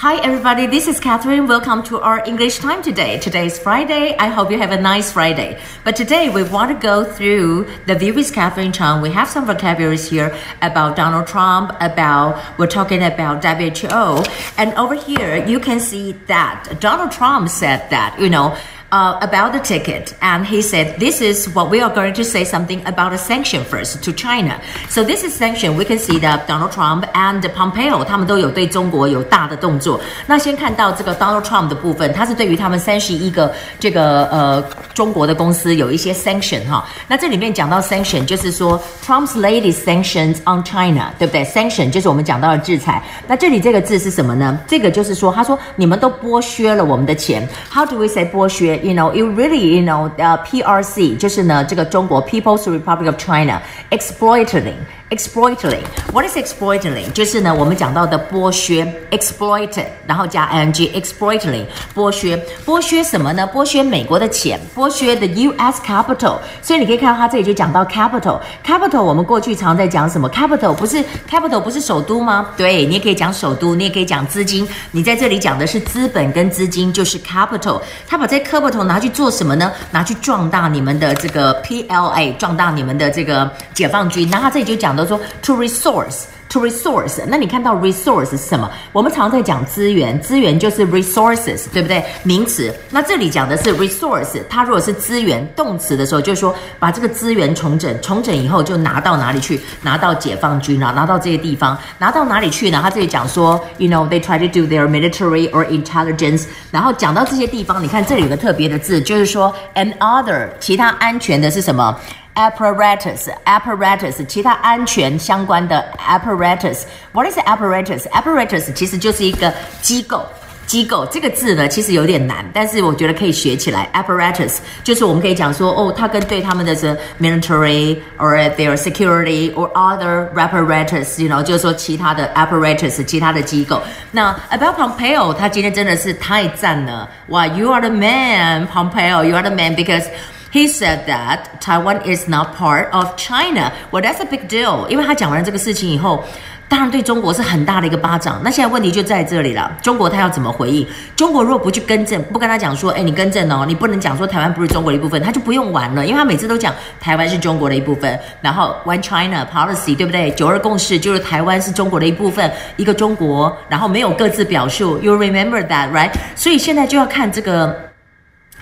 Hi, everybody. This is Catherine. Welcome to our English time today. Today is Friday. I hope you have a nice Friday. But today we want to go through the view with Catherine Chang. We have some vocabularies here about Donald Trump, about, we're talking about WHO. And over here, you can see that Donald Trump said that, you know, uh, about the ticket, and he said, "This is what we are going to say something about a sanction first to China." So this is sanction. We can see that Donald Trump and Pompeo 他们都有对中国有大的动作。那先看到这个 Donald Trump 的部分，他是对于他们三十一个这个呃中国的公司有一些 sanction 哈。那这里面讲到 sanction，就是说 Trump's latest sanctions on China，对不对？sanction 就是我们讲到的制裁。那这里这个字是什么呢？这个就是说，他说你们都剥削了我们的钱。How do we say 剥削 ？You know, you really, you know, uh, PRC 就是呢，这个中国 People's Republic of China exploiting, exploiting. What is exploiting? 就是呢，我们讲到的剥削，exploit，然后加 ing, exploiting，剥削，剥削什么呢？剥削美国的钱，剥削 the U.S. capital。所以你可以看到它这里就讲到 capital, capital。我们过去常在讲什么？capital 不是 capital 不是首都吗？对，你也可以讲首都，你也可以讲资金。你在这里讲的是资本跟资金，就是 capital。他把这 capital 拿去做什么呢？拿去壮大你们的这个 PLA，壮大你们的这个解放军。那他这里就讲到说，to resource，to resource。那你看到 resource 是什么？我们常在讲资源，资源就是 resources，对不对？名词。那这里讲的是 resource，它如果是资源动词的时候，就是说把这个资源重整，重整以后就拿到哪里去？拿到解放军啊，拿到这些地方，拿到哪里去呢？他这里讲说，you know they try to do their military or intelligence。然后讲到这些地方，你看这里有个特别的字，就是说 another，其他安全的是什么 ？apparatus apparatus 其他安全相关的 apparatus。What is apparatus? Apparatus 其实就是一个机构。机构这个字呢，其实有点难，但是我觉得可以学起来。Apparatus 就是我们可以讲说，哦，它跟对他们的是 military or their security or other apparatus，you know，就是说其他的 apparatus，其他的机构。那 about Pompeo，他今天真的是太赞了，哇，You are the man，Pompeo，You are the man because He said that Taiwan is not part of China。Well, that's a big deal，因为他讲完这个事情以后。当然对中国是很大的一个巴掌。那现在问题就在这里了，中国他要怎么回应？中国如果不去更正，不跟他讲说，哎，你更正哦，你不能讲说台湾不是中国的一部分，他就不用玩了，因为他每次都讲台湾是中国的一部分，然后 One China Policy 对不对？九二共识就是台湾是中国的一部分，一个中国，然后没有各自表述。You remember that, right？所以现在就要看这个。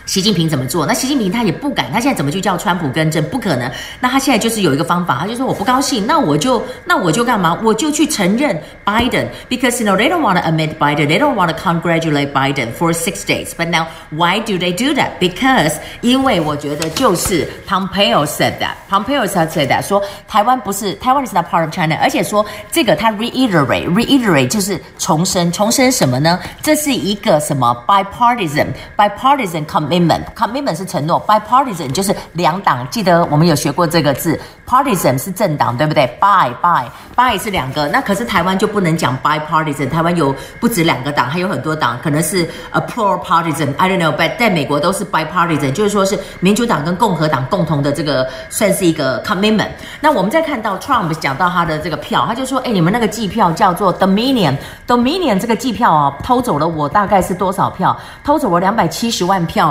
习近平怎么做？那习近平他也不敢，他现在怎么去叫川普更正？不可能。那他现在就是有一个方法，他就说我不高兴，那我就那我就干嘛？我就去承认 Biden，because you know they don't want to admit Biden，they don't want to congratulate Biden for six days。But now why do they do that？Because 因为我觉得就是 Pompeo said that，Pompeo said that 说台湾不是台湾 is not part of China，而且说这个他 reiterate reiterate 就是重申重申什么呢？这是一个什么 bipartisan bipartisan commit。Commitment 是承诺，bipartisan 就是两党。记得我们有学过这个字，partisan 是政党，对不对？Bi bi bi 是两个。那可是台湾就不能讲 bipartisan，台湾有不止两个党，还有很多党，可能是 a plural partisan。I don't know，but 在美国都是 bipartisan，就是说是民主党跟共和党共同的这个算是一个 commitment。那我们再看到 Trump 讲到他的这个票，他就说：“哎，你们那个计票叫做 Dominion，Dominion 这个计票啊，偷走了我大概是多少票？偷走了两百七十万票。”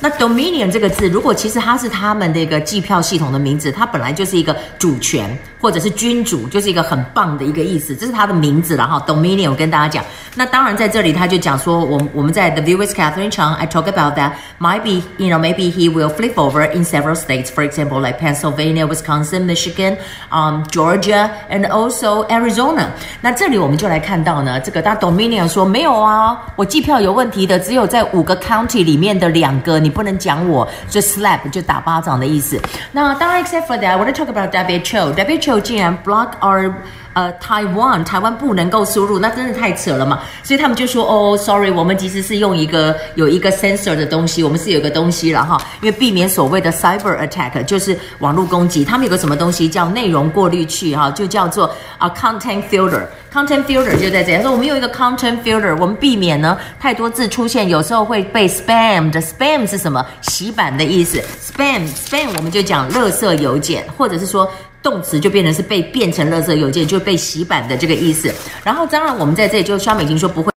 那 Dominion 这个字，如果其实它是他们的一个计票系统的名字，它本来就是一个主权或者是君主，就是一个很棒的一个意思，这是它的名字了哈。Dominion，我跟大家讲，那当然在这里他就讲说，我我们在 The View with Catherine Chang，I talk about that might be you know maybe he will flip over in several states, for example like Pennsylvania, Wisconsin, Michigan, um Georgia and also Arizona。那这里我们就来看到呢，这个他 Dominion 说没有啊，我计票有问题的，只有在五个 county 里面的两。哥，你不能讲我，就 slap 就打巴掌的意思。那当然，except for that，我 want to talk about WHO。WHO 竟然 block our 呃，Taiwan，台湾不能够输入，那真的太扯了嘛。所以他们就说，哦，sorry，我们其实是用一个有一个 sensor 的东西，我们是有个东西了哈，因为避免所谓的 cyber attack，就是网络攻击。他们有个什么东西叫内容过滤器哈，就叫做啊 content filter。content filter 就在这里，说我们用一个 content filter，我们避免呢太多字出现，有时候会被 spam 的 spam 是什么？洗版的意思。spam spam 我们就讲垃圾邮件，或者是说。动词就变成是被变成垃圾邮件，就被洗版的这个意思。然后当然我们在这里就肖美琴说不会。